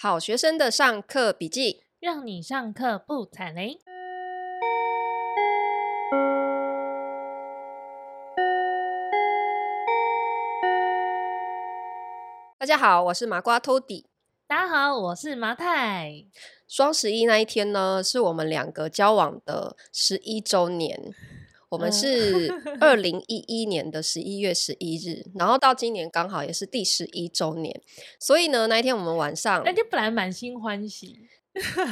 好学生的上课笔记，让你上课不踩雷。大家好，我是麻瓜 Tody。大家好，我是麻太。双十一那一天呢，是我们两个交往的十一周年。我们是 二零一一年的十一月十一日，然后到今年刚好也是第十一周年，所以呢，那一天我们晚上那天本来满心欢喜，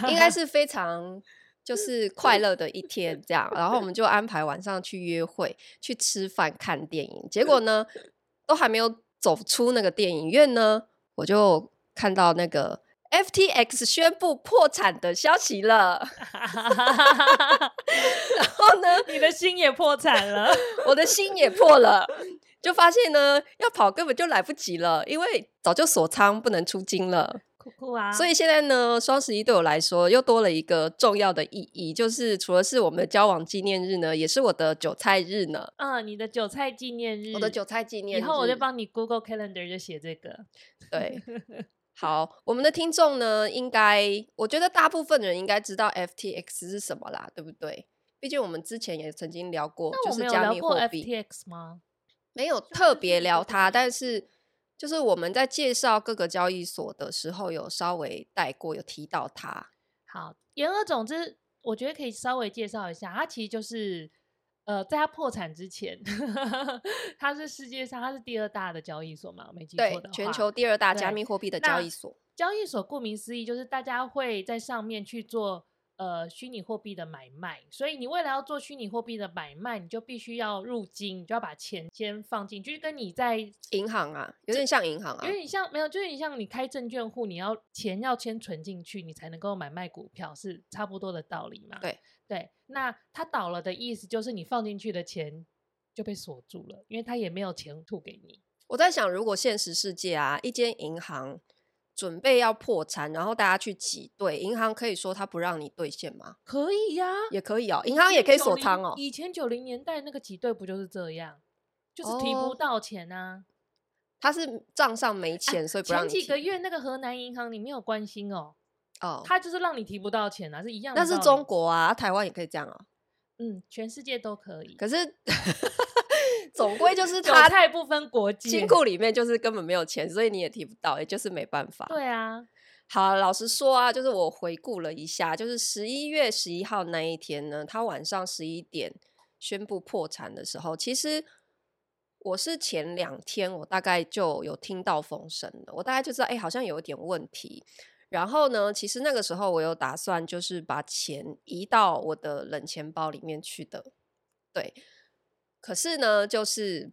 应该是 非常就是快乐的一天，这样，然后我们就安排晚上去约会、去吃饭、看电影。结果呢，都还没有走出那个电影院呢，我就看到那个。FTX 宣布破产的消息了，然后呢，你的心也破产了，我的心也破了，就发现呢，要跑根本就来不及了，因为早就锁仓不能出金了，酷酷啊！所以现在呢，双十一对我来说又多了一个重要的意义，就是除了是我们的交往纪念日呢，也是我的韭菜日呢。嗯，你的韭菜纪念日，我的韭菜纪念日，以后我就帮你 Google Calendar 就写这个，对。好，我们的听众呢，应该我觉得大部分人应该知道 FTX 是什么啦，对不对？毕竟我们之前也曾经聊过，就是加密货币。FTX 吗？没有特别聊它，但是就是我们在介绍各个交易所的时候，有稍微带过，有提到它。好，言而总之，我觉得可以稍微介绍一下，它其实就是。呃，在它破产之前，它是世界上它是第二大的交易所嘛？没记错的全球第二大加密货币的交易所。交易所顾名思义，就是大家会在上面去做呃虚拟货币的买卖。所以你为了要做虚拟货币的买卖，你就必须要入金，你就要把钱先放进去，就是跟你在银行啊，有点像银行啊，有点像没有，就是你像你开证券户，你要钱要先存进去，你才能够买卖股票，是差不多的道理嘛？对。对，那它倒了的意思就是你放进去的钱就被锁住了，因为它也没有钱吐给你。我在想，如果现实世界啊，一间银行准备要破产，然后大家去挤兑，银行可以说他不让你兑现吗？可以呀、啊，也可以哦，银行也可以锁仓哦。以前九零年代那个挤兑不就是这样，就是提不到钱啊。他是账上没钱，啊、所以不让你几个月那个河南银行，你没有关心哦。哦，他就是让你提不到钱啊，是一样的。那是中国啊，台湾也可以这样啊。嗯，全世界都可以。可是 总归就是他太不分国籍，金库里面就是根本没有钱，所以你也提不到，也就是没办法。对啊，好，老实说啊，就是我回顾了一下，就是十一月十一号那一天呢，他晚上十一点宣布破产的时候，其实我是前两天我大概就有听到风声了，我大概就知道，哎、欸，好像有一点问题。然后呢，其实那个时候我有打算，就是把钱移到我的冷钱包里面去的，对。可是呢，就是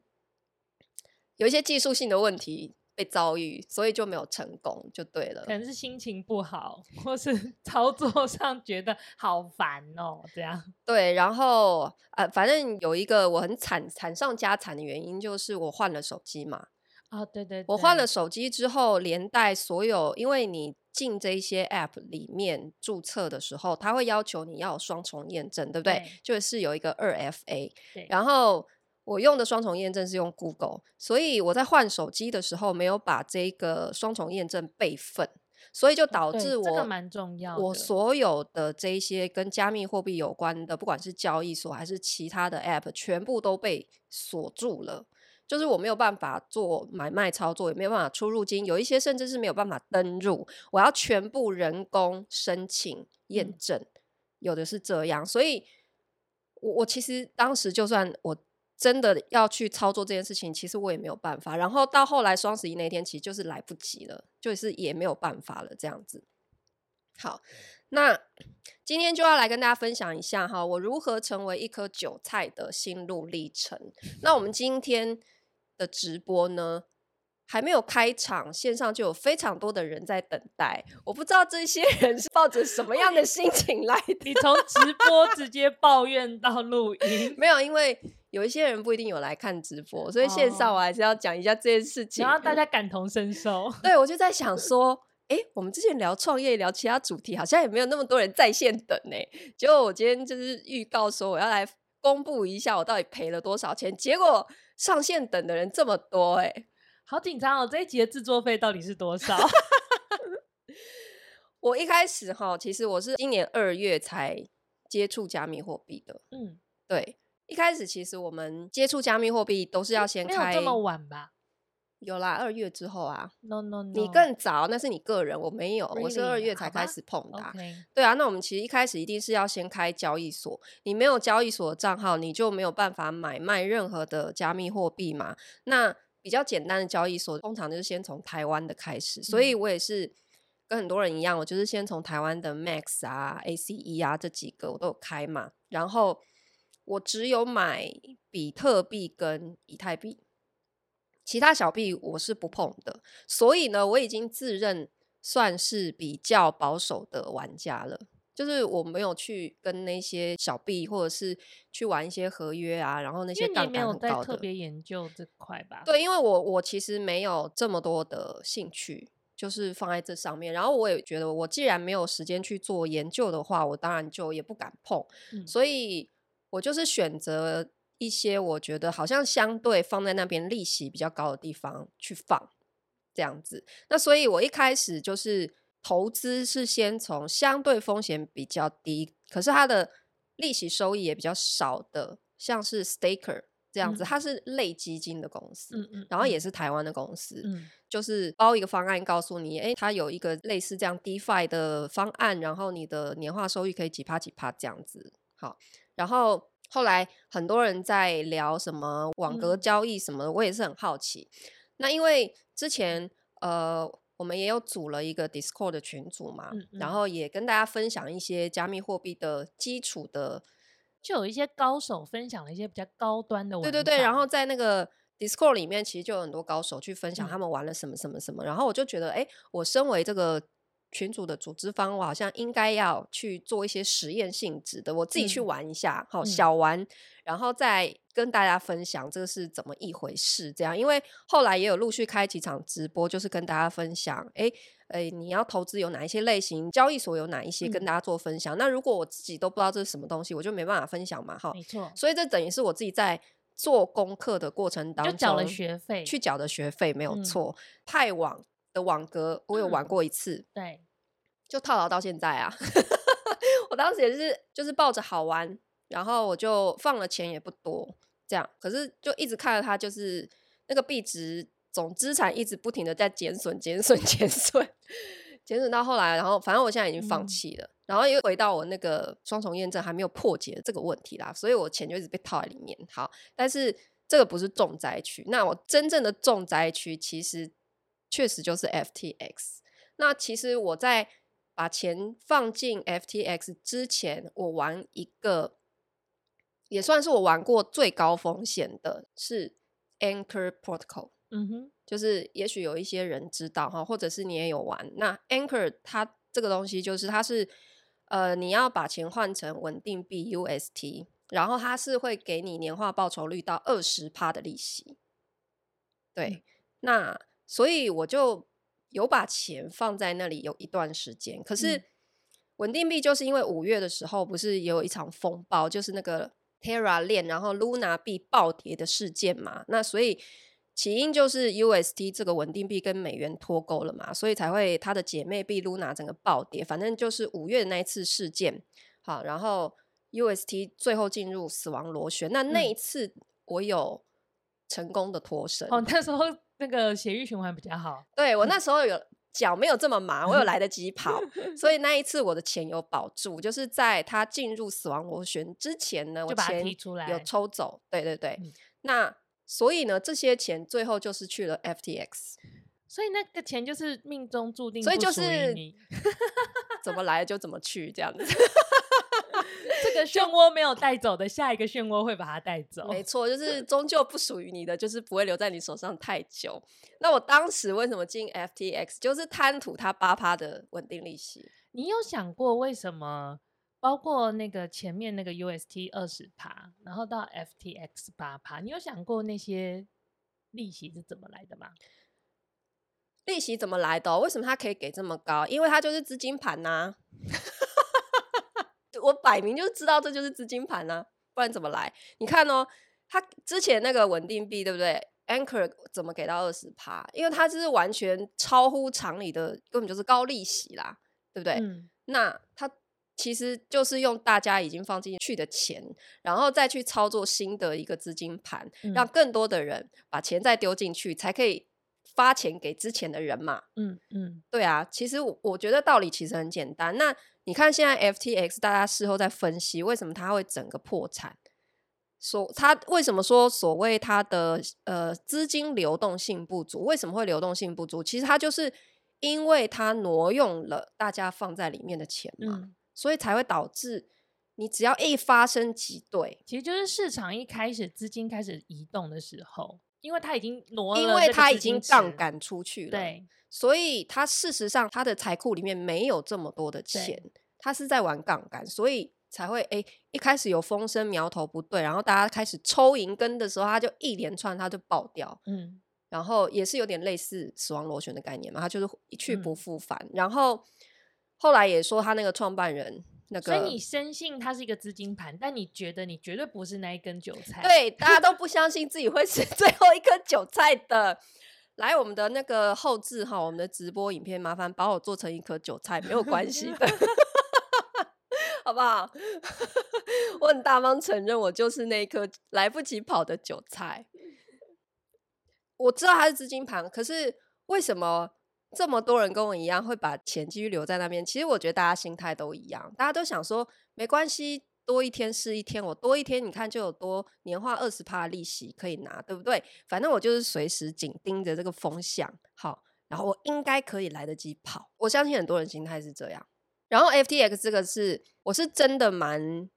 有一些技术性的问题被遭遇，所以就没有成功，就对了。可能是心情不好，或是 操作上觉得好烦哦，这样。对，然后呃，反正有一个我很惨惨上加惨的原因，就是我换了手机嘛。啊、哦，对，对对，我换了手机之后，连带所有，因为你进这些 App 里面注册的时候，它会要求你要有双重验证，对不对？对，就是有一个二 FA。然后我用的双重验证是用 Google，所以我在换手机的时候没有把这个双重验证备份，所以就导致我、这个蛮重要，我所有的这一些跟加密货币有关的，不管是交易所还是其他的 App，全部都被锁住了。就是我没有办法做买卖操作，也没有办法出入金，有一些甚至是没有办法登入，我要全部人工申请验证，嗯，有的是这样。所以我我其实当时就算我真的要去操作这件事情，其实我也没有办法。然后到后来双十一那天，其实就是来不及了，就是也没有办法了，这样子。好，那今天就要来跟大家分享一下哈，我如何成为一颗韭菜的心路历程。那我们今天。的直播呢，还没有开场，线上就有非常多的人在等待。我不知道这些人是抱着什么样的 心情来的。你从直播直接抱怨到录音，没有，因为有一些人不一定有来看直播，所以线上我还是要讲一下这件事情，然后大家感同身受。对，我就在想说，哎，我们之前聊创业、聊其他主题，好像也没有那么多人在线等呢。结果我今天就是预告说，我要来公布一下我到底赔了多少钱，结果。上线等的人这么多，欸，哎，好紧张哦！这一集的制作费到底是多少？我一开始哈，其实我是今年二月才接触加密货币的。嗯，对，一开始其实我们接触加密货币都是要先开，没有这么晚吧？有啦，二月之后啊。No no no，你更早，那是你个人，我没有，Really? 我是二月才开始碰的。Okay. 对啊，那我们其实一开始一定是要先开交易所，你没有交易所的账号，你就没有办法买卖任何的加密货币嘛。那比较简单的交易所，通常就是先从台湾的开始，所以我也是。跟很多人一样，我就是先从台湾的 Max 啊、ACE 啊这几个我都有开嘛，然后我只有买比特币跟以太币，其他小币我是不碰的。所以呢，我已经自认算是比较保守的玩家了，就是我没有去跟那些小币或者是去玩一些合约啊，然后那些杠杆很高的。特别研究这块吧？对，因为我我其实没有这么多的兴趣。就是放在这上面，然后我也觉得，我既然没有时间去做研究的话，我当然就也不敢碰。嗯，所以我就是选择一些我觉得好像相对放在那边利息比较高的地方去放，这样子。那所以我一开始就是投资是先从相对风险比较低，可是它的利息收益也比较少的，像是 Staker 这样子，它是类基金的公司，嗯嗯，然后也是台湾的公司，嗯。就是包一个方案，告诉你，哎，它有一个类似这样 DeFi 的方案，然后你的年化收益可以几趴几趴这样子。好，然后后来很多人在聊什么网格交易什么的，我也是很好奇。嗯、那因为之前呃，我们也有组了一个 Discord 的群组嘛，嗯嗯、然后也跟大家分享一些加密货币的基础的，就有一些高手分享了一些比较高端的。对对对，然后在那个。Discord 里面其实就有很多高手去分享他们玩了什么什么什么，嗯、然后我就觉得，哎，我身为这个群组的组织方，我好像应该要去做一些实验性质的，我自己去玩一下，好、嗯、小玩，嗯、然后再跟大家分享这个是怎么一回事。这样，因为后来也有陆续开几场直播，就是跟大家分享，哎哎，你要投资有哪一些类型，交易所有哪一些，跟大家做分享。嗯、那如果我自己都不知道这是什么东西，我就没办法分享嘛，哈，没错。所以这等于是我自己在。做功课的过程当中，就缴了学费，去缴的学费没有错。嗯、派网的网格，我有玩过一次，嗯、对，就套牢到现在啊。我当时也是，就是抱着好玩，然后我就放了钱也不多，这样，可是就一直看着它，就是那个币值总资产一直不停的在减损、减损、减损。减损到后来，然后反正我现在已经放弃了，嗯、然后又回到我那个双重验证还没有破解的这个问题啦，所以我钱就一直被套在里面。好，但是这个不是重灾区，那我真正的重灾区其实确实就是 FTX。那其实我在把钱放进 FTX 之前，我玩一个也算是我玩过最高风险的是 Anchor Protocol。嗯哼。就是，也许有一些人知道哈，或者是你也有玩。那 Anchor 它这个东西，就是它是呃，你要把钱换成稳定币 UST，然后它是会给你年化报酬率到二十趴的利息。对，嗯、那所以我就有把钱放在那里有一段时间。可是稳定币就是因为五月的时候不是也有一场风暴，就是那个 Terra 链，然后 Luna 币暴跌的事件嘛，那所以。起因就是 UST 这个稳定币跟美元脱钩了嘛，所以才会它的姐妹币 Luna 整个暴跌。反正就是五月的那一次事件，好，然后 UST 最后进入死亡螺旋。那那一次我有成功的脱身。哦，那时候那个血液循环比较好。对，我那时候有脚没有这么麻，我有来得及 跑，所以那一次我的钱有保住，就是在他进入死亡螺旋之前呢，我钱有抽走。对对对，嗯、那。所以呢，这些钱最后就是去了 FTX，所以那个钱就是命中注定，所以就是 怎么来就怎么去这样子。这个漩涡没有带走的，下一个漩涡会把它带走。没 错，就是终究不属于你的，就是不会留在你手上太久。那我当时为什么进 FTX，就是贪图它八趴的稳定利息。你有想过为什么？包括那个前面那个 UST 二十趴，然后到 FTX 八趴，你有想过那些利息是怎么来的吗？利息怎么来的？为什么它可以给这么高？因为它就是资金盘呐、啊。我摆明就知道这就是资金盘呐、啊，不然怎么来？你看哦，他之前那个稳定币对不对？Anchor 怎么给到二十趴？因为它就是完全超乎常理的，根本就是高利息啦。对不对？嗯、那他其实就是用大家已经放进去的钱，然后再去操作新的一个资金盘，嗯、让更多的人把钱再丢进去，才可以发钱给之前的人嘛。嗯嗯，对啊，其实我我觉得道理其实很简单。那你看现在 FTX，大家事后在分析为什么它会整个破产。所它为什么说所谓它的呃资金流动性不足？为什么会流动性不足？其实它就是因为它挪用了大家放在里面的钱嘛，嗯、所以才会导致你只要一发生挤兑，其实就是市场一开始资金开始移动的时候，因为他已经挪了，因为他已经杠杆出去了，对，所以他事实上他的财库里面没有这么多的钱，他是在玩杠杆，所以。才会哎，一开始有风声苗头不对，然后大家开始抽银根的时候，他就一连串他就爆掉，嗯，然后也是有点类似死亡螺旋的概念嘛，他就是一去不复返。嗯、然后后来也说他那个创办人那个，所以你深信它是一个资金盘，但你觉得你绝对不是那一根韭菜，对，大家都不相信自己会是 最后一根韭菜的。来我们的那个后置哈，我们的直播影片，麻烦把我做成一颗韭菜，没有关系的。好不好？我很大方承认，我就是那一颗来不及跑的韭菜。我知道它是资金盘，可是为什么这么多人跟我一样会把钱继续留在那边？其实我觉得大家心态都一样，大家都想说没关系，多一天是一天，我多一天，你看就有多年化二十趴的利息可以拿，对不对？反正我就是随时紧盯着这个风向，好，然后我应该可以来得及跑。我相信很多人心态是这样。然后 FTX 这个是，我是真的蛮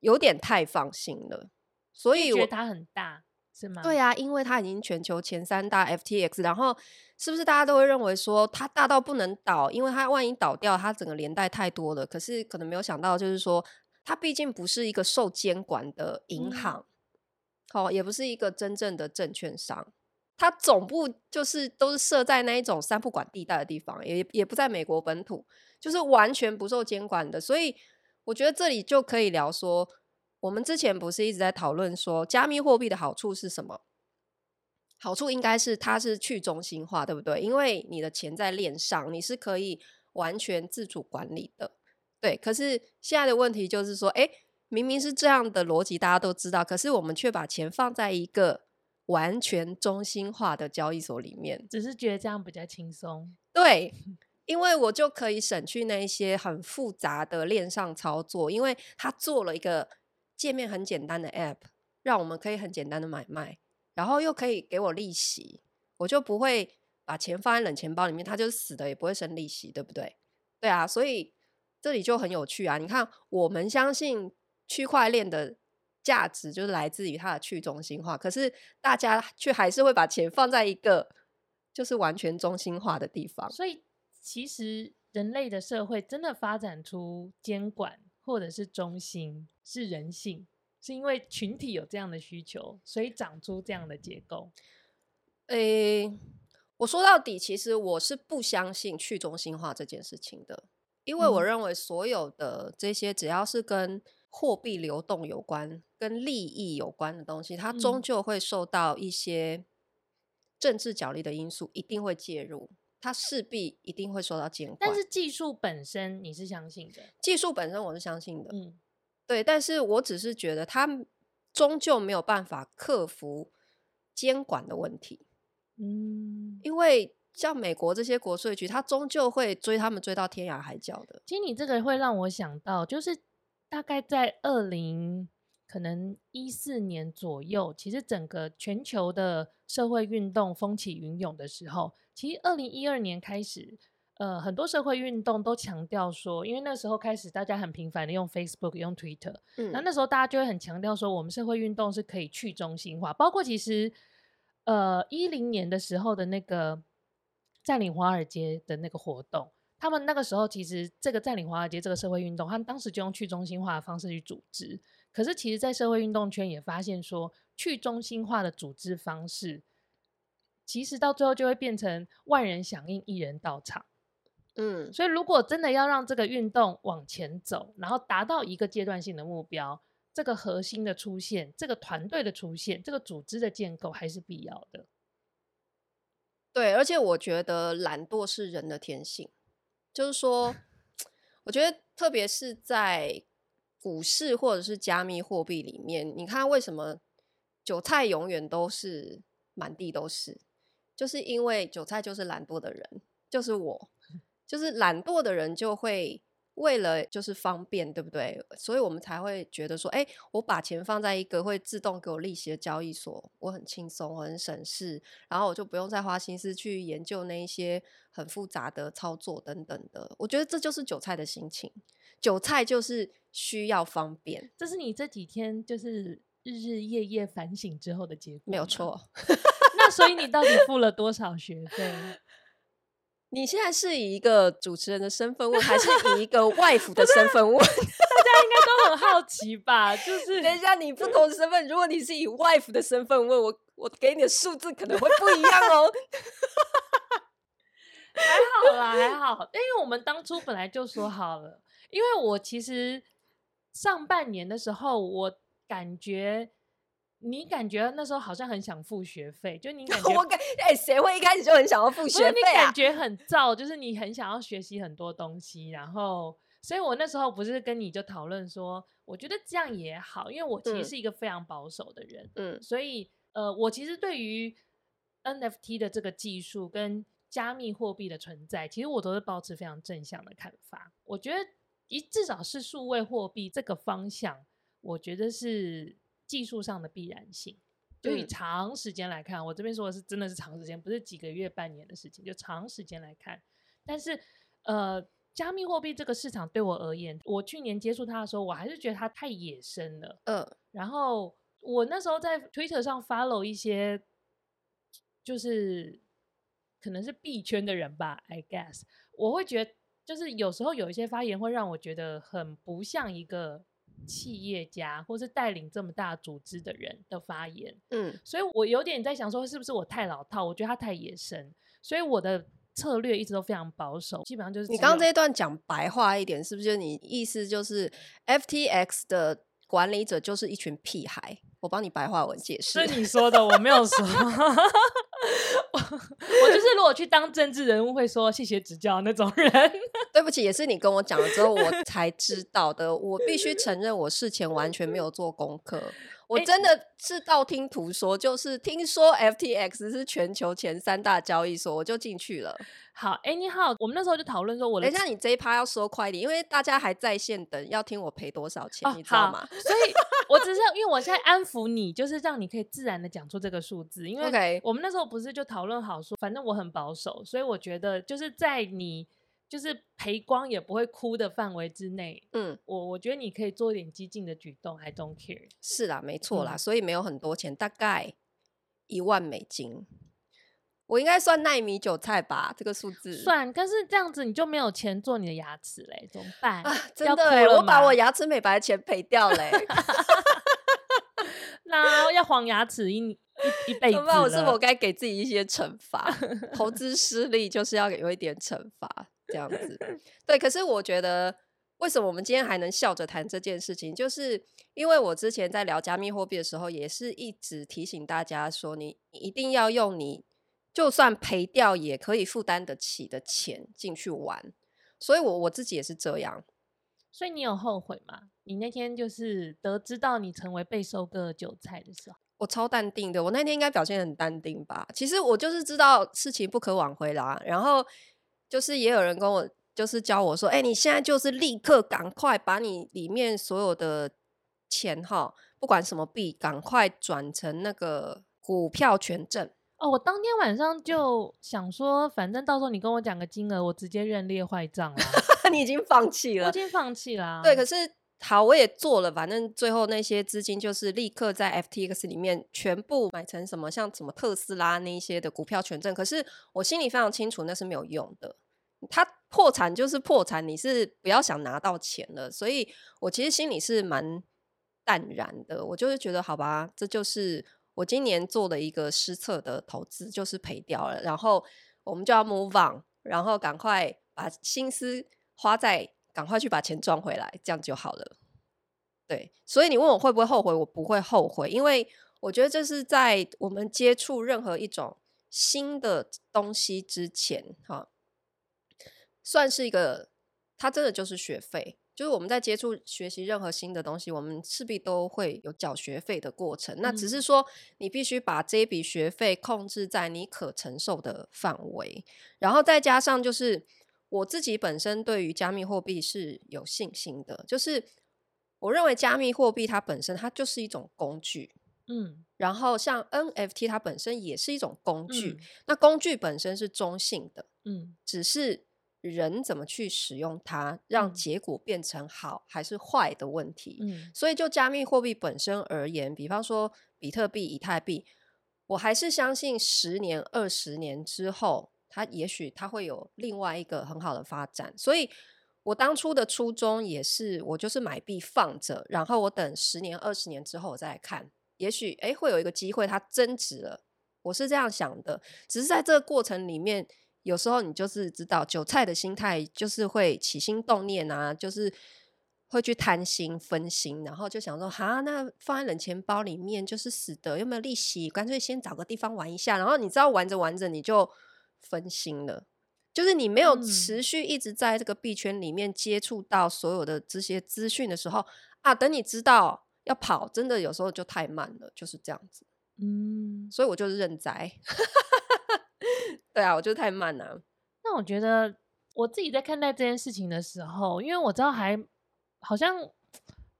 有点太放心了，所以我觉得它很大，是吗？对啊，因为它已经全球前三大 FTX，然后是不是大家都会认为说它大到不能倒？因为它万一倒掉，它整个连带太多了。可是可能没有想到，就是说它毕竟不是一个受监管的银行，好、嗯哦，也不是一个真正的证券商，它总部就是都是设在那一种三不管地带的地方，也也不在美国本土。就是完全不受监管的，所以我觉得这里就可以聊说，我们之前不是一直在讨论说，加密货币的好处是什么？好处应该是它是去中心化，对不对？因为你的钱在链上，你是可以完全自主管理的。对，可是现在的问题就是说，诶，明明是这样的逻辑，大家都知道，可是我们却把钱放在一个完全中心化的交易所里面，只是觉得这样比较轻松。对。因为我就可以省去那一些很复杂的链上操作，因为他做了一个界面很简单的 App，让我们可以很简单的买卖，然后又可以给我利息，我就不会把钱放在冷钱包里面，它就死的也不会生利息，对不对？对啊，所以这里就很有趣啊！你看，我们相信区块链的价值就是来自于它的去中心化，可是大家却还是会把钱放在一个就是完全中心化的地方，所以。其实人类的社会真的发展出监管或者是中心是人性，是因为群体有这样的需求，所以长出这样的结构。诶，我说到底，其实我是不相信去中心化这件事情的，因为我认为所有的这些只要是跟货币流动有关、跟利益有关的东西，它终究会受到一些政治角力的因素，一定会介入。它势必一定会受到监管，但是技术本身你是相信的？技术本身我是相信的，嗯，对。但是我只是觉得他终究没有办法克服监管的问题，嗯，因为像美国这些国税局，他终究会追他们追到天涯海角的。其实你这个会让我想到，就是大概在二零可能一四年左右，其实整个全球的社会运动风起云涌的时候。其实，二零一二年开始，呃，很多社会运动都强调说，因为那时候开始大家很频繁的用 Facebook、用 Twitter，嗯，那那时候大家就会很强调说，我们社会运动是可以去中心化。包括其实，呃，一零年的时候的那个占领华尔街的那个活动，他们那个时候其实这个占领华尔街这个社会运动，他们当时就用去中心化的方式去组织。可是，其实，在社会运动圈也发现说，去中心化的组织方式。其实到最后就会变成万人响应，一人到场。嗯，所以如果真的要让这个运动往前走，然后达到一个阶段性的目标，这个核心的出现，这个团队的出现，这个组织的建构还是必要的。对，而且我觉得懒惰是人的天性，就是说我觉得特别是在股市或者是加密货币里面，你看为什么韭菜永远都是满地都是，就是因为韭菜就是懒惰的人，就是我，就是懒惰的人就会。为了就是方便，对不对？所以我们才会觉得说，哎，我把钱放在一个会自动给我利息的交易所，我很轻松，我很省事，然后我就不用再花心思去研究那一些很复杂的操作等等的。我觉得这就是韭菜的心情，韭菜就是需要方便。这是你这几天就是日日夜夜反省之后的结果，没有错。那所以你到底付了多少学费？你现在是以一个主持人的身份问，还是以一个外服的身份问？大家应该都很好奇吧？就是等一下，你不同的身份，如果你是以外服的身份问我，我给你的数字可能会不一样哦。还好啦，还好，因为我们当初本来就说好了。因为我其实上半年的时候，我感觉。你感觉那时候好像很想付学费，就你 感觉我感哎，谁会一开始就很想要付学费啊？你感觉很燥，就是你很想要学习很多东西，然后，所以我那时候不是跟你就讨论说，我觉得这样也好，因为我其实是一个非常保守的人，嗯，所以呃，我其实对于 NFT 的这个技术跟加密货币的存在，其实我都是保持非常正向的看法。我觉得一至少是数位货币这个方向，我觉得是。技术上的必然性，就以长时间来看，嗯、我这边说的是真的是长时间，不是几个月、半年的事情，就长时间来看。但是，呃，加密货币这个市场对我而言，我去年接触它的时候，我还是觉得它太野生了。嗯、呃，然后我那时候在 Twitter 上 follow 一些，就是可能是币圈的人吧，I guess，我会觉得，就是有时候有一些发言会让我觉得很不像一个。企业家或是带领这么大组织的人的发言，嗯，所以我有点在想说，是不是我太老套？我觉得他太野生，所以我的策略一直都非常保守，基本上就是你刚刚这一段讲白话一点，是不是？你意思就是 FTX 的管理者就是一群屁孩？我帮你白话文解释，是你说的，我没有说。我就是如果去当政治人物，会说谢谢指教那种人。对不起，也是你跟我讲了之后，我才知道的。我必须承认，我事前完全没有做功课。我真的是道听途说，就是听说 FTX 是全球前三大交易所，我就进去了。好，哎，你好，我们那时候就讨论说，我等一下你这一趴要说快一点，因为大家还在线等，要听我赔多少钱，哦、你知道吗？所以，我只是因为我现在安抚你，就是让你可以自然的讲出这个数字。因为我们那时候不是就讨论好说，反正我很保守，所以我觉得就是在你。就是赔光也不会哭的范围之内，嗯，我我觉得你可以做一点激进的举动，I don't care。是啦，没错啦，嗯、所以没有很多钱，大概一万美金，我应该算奈米韭菜吧？这个数字算，但是这样子你就没有钱做你的牙齿嘞，怎么办？啊，真的，我把我牙齿美白的钱赔掉嘞 那要黄牙齿一一一辈子，怎么办？我是否该给自己一些惩罚？投资失利就是要有一点惩罚。这样子，对。可是我觉得，为什么我们今天还能笑着谈这件事情？就是因为我之前在聊加密货币的时候，也是一直提醒大家说，你一定要用你就算赔掉也可以负担得起的钱进去玩。所以我我自己也是这样。所以你有后悔吗？你那天就是得知到你成为被收割韭菜的时候，我超淡定的。我那天应该表现很淡定吧？其实我就是知道事情不可挽回啦，然后。就是也有人跟我就是教我说，哎、欸，你现在就是立刻赶快把你里面所有的钱哈，不管什么币，赶快转成那个股票权证。哦，我当天晚上就想说，反正到时候你跟我讲个金额，我直接认列坏账了。你已经放弃了？我已经放弃了。对，可是好，我也做了，反正最后那些资金就是立刻在 FTX 里面全部买成什么像什么特斯拉那一些的股票权证。可是我心里非常清楚，那是没有用的。他破产就是破产，你是不要想拿到钱了。所以我其实心里是蛮淡然的。我就是觉得，好吧，这就是我今年做的一个失策的投资，就是赔掉了。然后我们就要 move on，然后赶快把心思花在赶快去把钱赚回来，这样就好了。对，所以你问我会不会后悔，我不会后悔，因为我觉得这是在我们接触任何一种新的东西之前，哈。算是一个它真的就是学费。就是我们在接触学习任何新的东西，我们势必都会有缴学费的过程。那只是说，你必须把这一笔学费控制在你可承受的范围，然后再加上就是我自己本身对于加密货币是有信心的。就是我认为加密货币它本身它就是一种工具，嗯，然后像 NFT 它本身也是一种工具，嗯，那工具本身是中性的，嗯，只是。人怎么去使用它，让结果变成好还是坏的问题。嗯，所以就加密货币本身而言，比方说比特币、以太币，我还是相信十年、二十年之后，它也许它会有另外一个很好的发展。所以我当初的初衷也是，我就是买币放着，然后我等十年、二十年之后我再来看，也许诶会有一个机会它增值了。我是这样想的，只是在这个过程里面。有时候你就是知道韭菜的心态，就是会起心动念啊，就是会去贪心分心，然后就想说，哈，那放在冷钱包里面就是死的，又没有利息？干脆先找个地方玩一下。然后你知道玩着玩着你就分心了，就是你没有持续一直在这个币圈里面接触到所有的这些资讯的时候啊，等你知道要跑，真的有时候就太慢了，就是这样子。嗯，所以我就是认栽。对啊，我就太慢了。那我觉得我自己在看待这件事情的时候，因为我知道还好像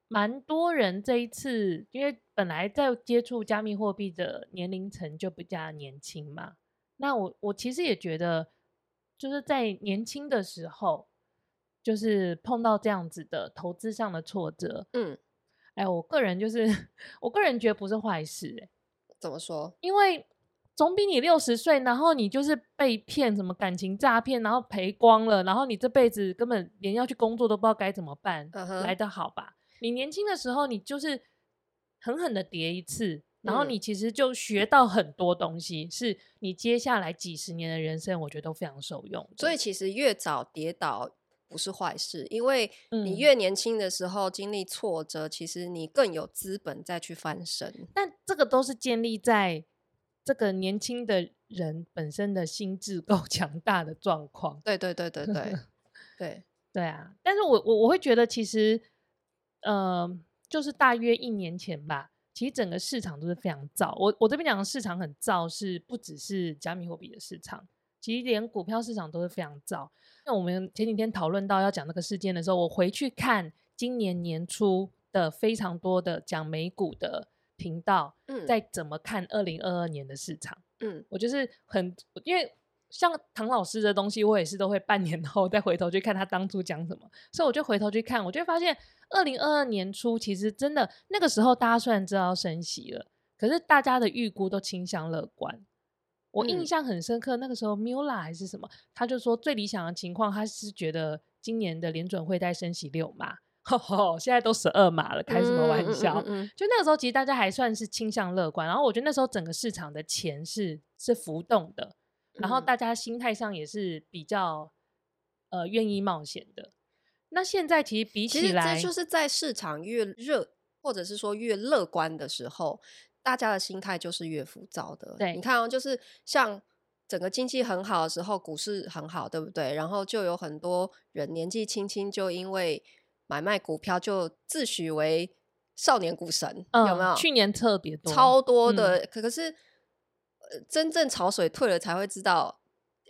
蛮多人这一次，因为本来在接触加密货币的年龄层就比较年轻嘛。那我我其实也觉得，就是在年轻的时候，就是碰到这样子的投资上的挫折，嗯，哎，我个人就是 我个人觉得不是坏事，欸，怎么说？因为。总比你六十岁，然后你就是被骗，什么感情诈骗，然后赔光了，然后你这辈子根本连要去工作都不知道该怎么办，uh -huh. 来的好吧？你年轻的时候，你就是狠狠的跌一次，然后你其实就学到很多东西，嗯、是你接下来几十年的人生，我觉得都非常受用。所以其实越早跌倒不是坏事，因为你越年轻的时候经历挫折，嗯、其实你更有资本再去翻身。但这个都是建立在。这个年轻的人本身的心智够 强大的状况，对对对 对对对对啊！但是我我我会觉得，其实，呃，就是大约一年前吧，其实整个市场都是非常燥。我我这边讲的市场很燥，是不只是加密货币的市场，其实连股票市场都是非常燥。那我们前几天讨论到要讲那个事件的时候，我回去看今年年初的非常多的讲美股的。频道在怎么看二零二二年的市场？嗯，我就是很，因为像唐老师的东西，我也是都会半年后再回头去看他当初讲什么，所以我就回头去看，我就发现二零二二年初其实真的那个时候，大家虽然知道升息了，可是大家的预估都倾向乐观。我印象很深刻，那个时候 Mula 还是什么，他就说最理想的情况，他是觉得今年的联准会在升息六码。吼吼，现在都十二码了，开什么玩笑？嗯嗯嗯嗯。就那个时候，其实大家还算是倾向乐观。然后我觉得那时候整个市场的钱是是浮动的，然后大家心态上也是比较呃愿意冒险的。那现在其实比起来，这就是在市场越热或者是说越乐观的时候，大家的心态就是越浮躁的。对，你看哦，就是像整个经济很好的时候，股市很好，对不对？然后就有很多人年纪轻轻就因为买卖股票就自诩为少年股神，嗯、有没有？去年特别多，超多的。嗯、可可是，呃，真正潮水退了才会知道，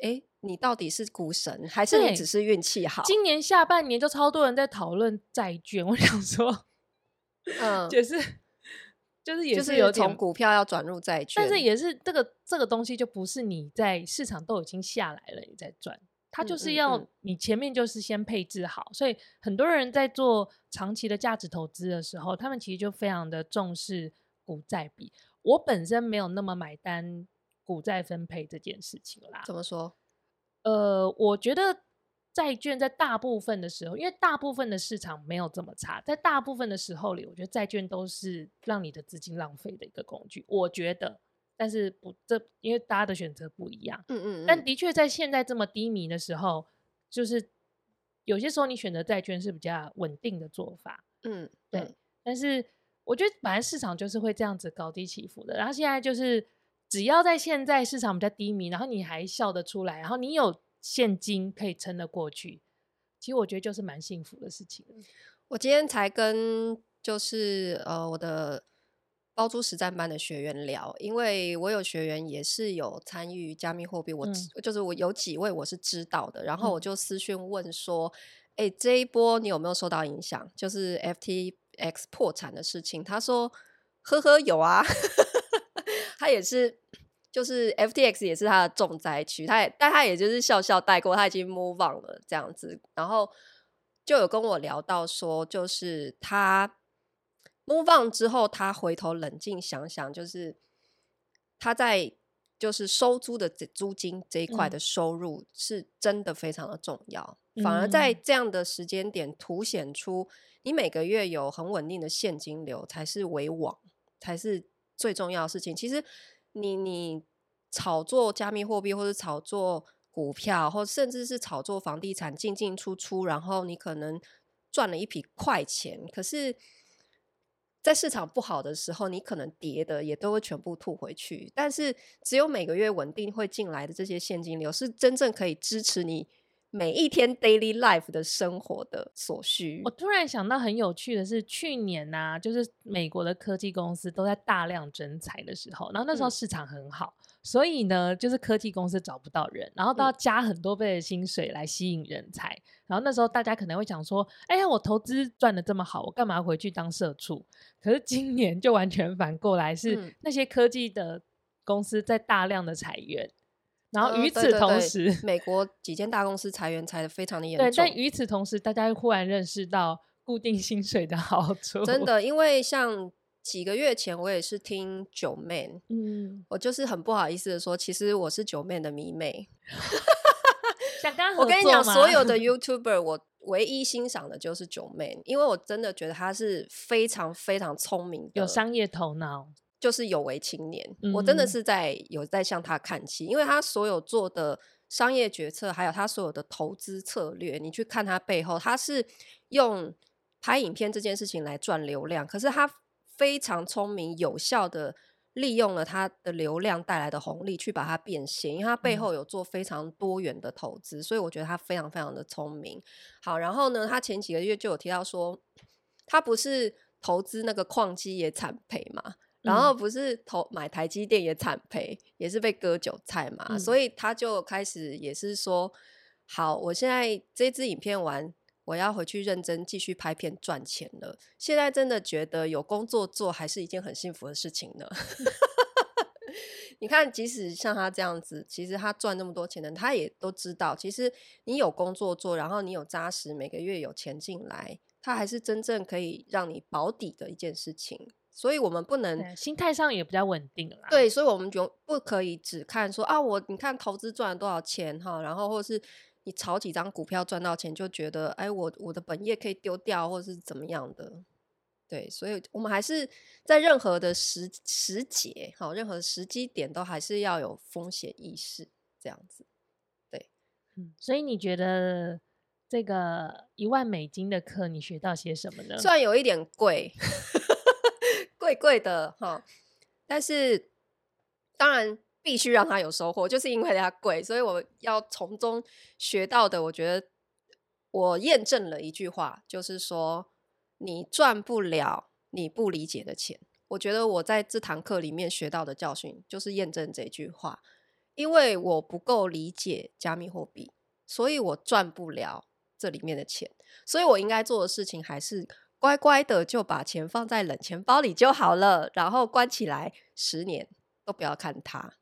哎、欸，你到底是股神还是你只是运气好？今年下半年就超多人在讨论债券，我想说，嗯，就是 就是也是有从股票要转入债券，但是也是这个这个东西就不是你在市场都已经下来了，你在转。它就是要你前面就是先配置好，所以很多人在做长期的价值投资的时候，他们其实就非常的重视股债比。我本身没有那么买单股债分配这件事情啦。怎么说？呃，我觉得债券在大部分的时候，因为大部分的市场没有这么差，在大部分的时候里，我觉得债券都是让你的资金浪费的一个工具。我觉得。但是不，这因为大家的选择不一样，嗯嗯，嗯，但的确在现在这么低迷的时候，就是有些时候你选择债券是比较稳定的做法，嗯，对。嗯、但是我觉得本来市场就是会这样子高低起伏的，然后现在就是只要在现在市场比较低迷，然后你还笑得出来，然后你有现金可以撑得过去，其实我觉得就是蛮幸福的事情。我今天才跟就是呃我的包租实战班的学员聊，因为我有学员也是有参与加密货币，我、嗯、就是我有几位我是知道的，然后我就私讯问说，哎、嗯，这一波你有没有受到影响？就是 FTX 破产的事情，他说，呵呵，有啊。他也是，就是 FTX 也是他的重灾区，他也，但他也就是笑笑带过，他已经 move on 了这样子，然后就有跟我聊到说，就是他 move on 之后，他回头冷静想想，就是他在就是收租的这租金这一块的收入是真的非常的重要，嗯、反而在这样的时间点凸显出你每个月有很稳定的现金流才是为王，才是。最重要的事情，其实你你炒作加密货币，或者炒作股票，或甚至是炒作房地产进进出出，然后你可能赚了一笔快钱，可是，在市场不好的时候，你可能跌的也都会全部吐回去。但是，只有每个月稳定会进来的这些现金流，是真正可以支持你。每一天 daily life 的生活的所需，我突然想到很有趣的是，去年呐、啊，就是美国的科技公司都在大量增财的时候，然后那时候市场很好，嗯、所以呢，就是科技公司找不到人，然后都要加很多倍的薪水来吸引人才。嗯、然后那时候大家可能会想说，哎呀，我投资赚的这么好，我干嘛回去当社畜？可是今年就完全反过来，是那些科技的公司在大量的裁员。然后与此同时，呃、对对对美国几间大公司裁员裁的非常的严重。对，但与此同时，大家忽然认识到固定薪水的好处。真的，因为像几个月前，我也是听 Joeman，嗯，我就是很不好意思的说，其实我是 Joeman 的迷妹。想跟我跟你讲，所有的 YouTuber，我唯一欣赏的就是 Joeman，因为我真的觉得她是非常非常聪明的，有商业头脑。就是有为青年，嗯、我真的是在有在向他看齐，因为他所有做的商业决策，还有他所有的投资策略，你去看他背后，他是用拍影片这件事情来赚流量，可是他非常聪明，有效的利用了他的流量带来的红利去把它变现，因为他背后有做非常多元的投资，嗯、所以我觉得他非常非常的聪明。好，然后呢，他前几个月就有提到说，他不是投资那个矿机也惨赔嘛。然后不是投买台积电也惨赔，也是被割韭菜嘛，嗯、所以他就开始也是说，好，我现在这支影片完，我要回去认真继续拍片赚钱了。现在真的觉得有工作做还是一件很幸福的事情呢。你看，即使像他这样子，其实他赚那么多钱的，他也都知道，其实你有工作做，然后你有扎实每个月有钱进来，他还是真正可以让你保底的一件事情。所以我们不能心态上也比较稳定啦。对，所以我们就不可以只看说啊，我你看投资赚了多少钱哈，然后或是你炒几张股票赚到钱，就觉得哎，我我的本业可以丢掉，或是怎么样的。对，所以我们还是在任何的时时节，好，任何的时机点都还是要有风险意识，这样子。对，嗯，所以你觉得这个一万美金的课，你学到些什么呢？虽然有一点贵。贵贵的哈，但是当然必须让他有收获，就是因为它贵，所以我要从中学到的。我觉得我验证了一句话，就是说你赚不了你不理解的钱。我觉得我在这堂课里面学到的教训，就是验证这句话，因为我不够理解加密货币，所以我赚不了这里面的钱。所以我应该做的事情还是。乖乖的就把钱放在冷钱包里就好了，然后关起来十年都不要看它。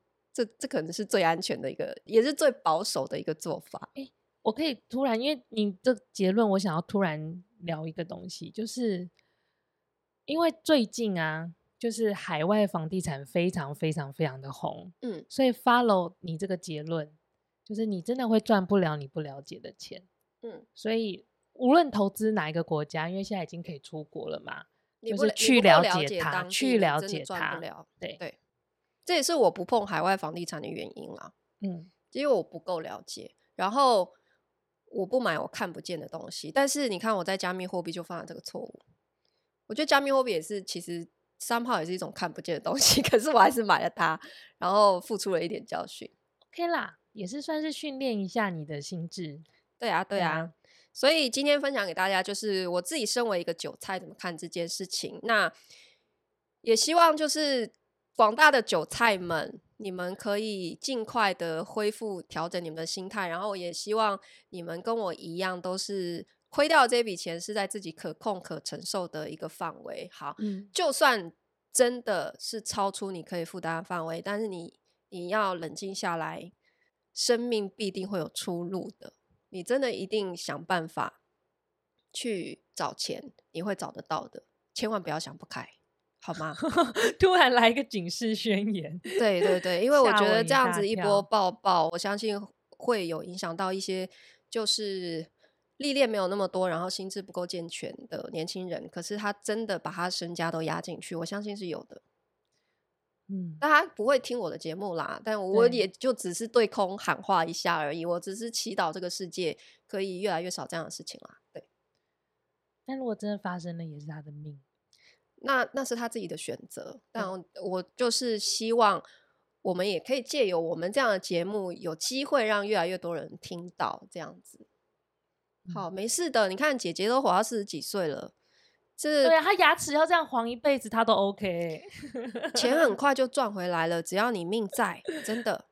这这可能是最安全的一个，也是最保守的一个做法。欸，我可以突然，因为你这结论，我想要突然聊一个东西，就是因为最近啊，就是海外房地产非常非常非常的红，嗯，所以 follow 你这个结论，就是你真的会赚不了你不了解的钱，嗯，所以。无论投资哪一个国家，因为现在已经可以出国了嘛，你不就是去了解它，去了解它，对对，这也是我不碰海外房地产的原因啊。嗯，因为我不够了解，然后我不买我看不见的东西。但是你看我在加密货币就犯了这个错误，我觉得加密货币也是其实三炮也是一种看不见的东西，可是我还是买了它，然后付出了一点教训。OK 啦，也是算是训练一下你的心智。对啊，对啊。所以今天分享给大家，就是我自己身为一个韭菜怎么看这件事情。那也希望就是广大的韭菜们，你们可以尽快的恢复调整你们的心态，然后也希望你们跟我一样，都是亏掉这笔钱是在自己可控可承受的一个范围。好，嗯，就算真的是超出你可以负担的范围，但是你你要冷静下来。生命必定会有出路的，你真的一定想办法去找钱，你会找得到的，千万不要想不开，好吗？突然来一个警示宣言，对对对，因为我觉得这样子一波爆爆，我相信会有影响到一些就是历练没有那么多，然后心智不够健全的年轻人，可是他真的把他身家都压进去，我相信是有的。嗯，但他不会听我的节目啦，但我也就只是对空喊话一下而已。我只是祈祷这个世界可以越来越少这样的事情啦。对，但如果真的发生了，也是他的命，那那是他自己的选择。但我就是希望我们也可以借由我们这样的节目，有机会让越来越多人听到这样子。好，没事的，你看姐姐都活到四十几岁了。这对啊，他牙齿要这样黄一辈子，她都 OK，钱很 快就赚回来了，只要你命在，真的。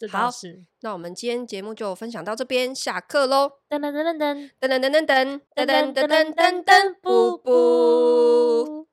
嗯、好，好，那我们今天节目就分享到这边，下课喽！噔噔噔噔噔噔噔噔噔噔噔噔噔噔，噔，布布。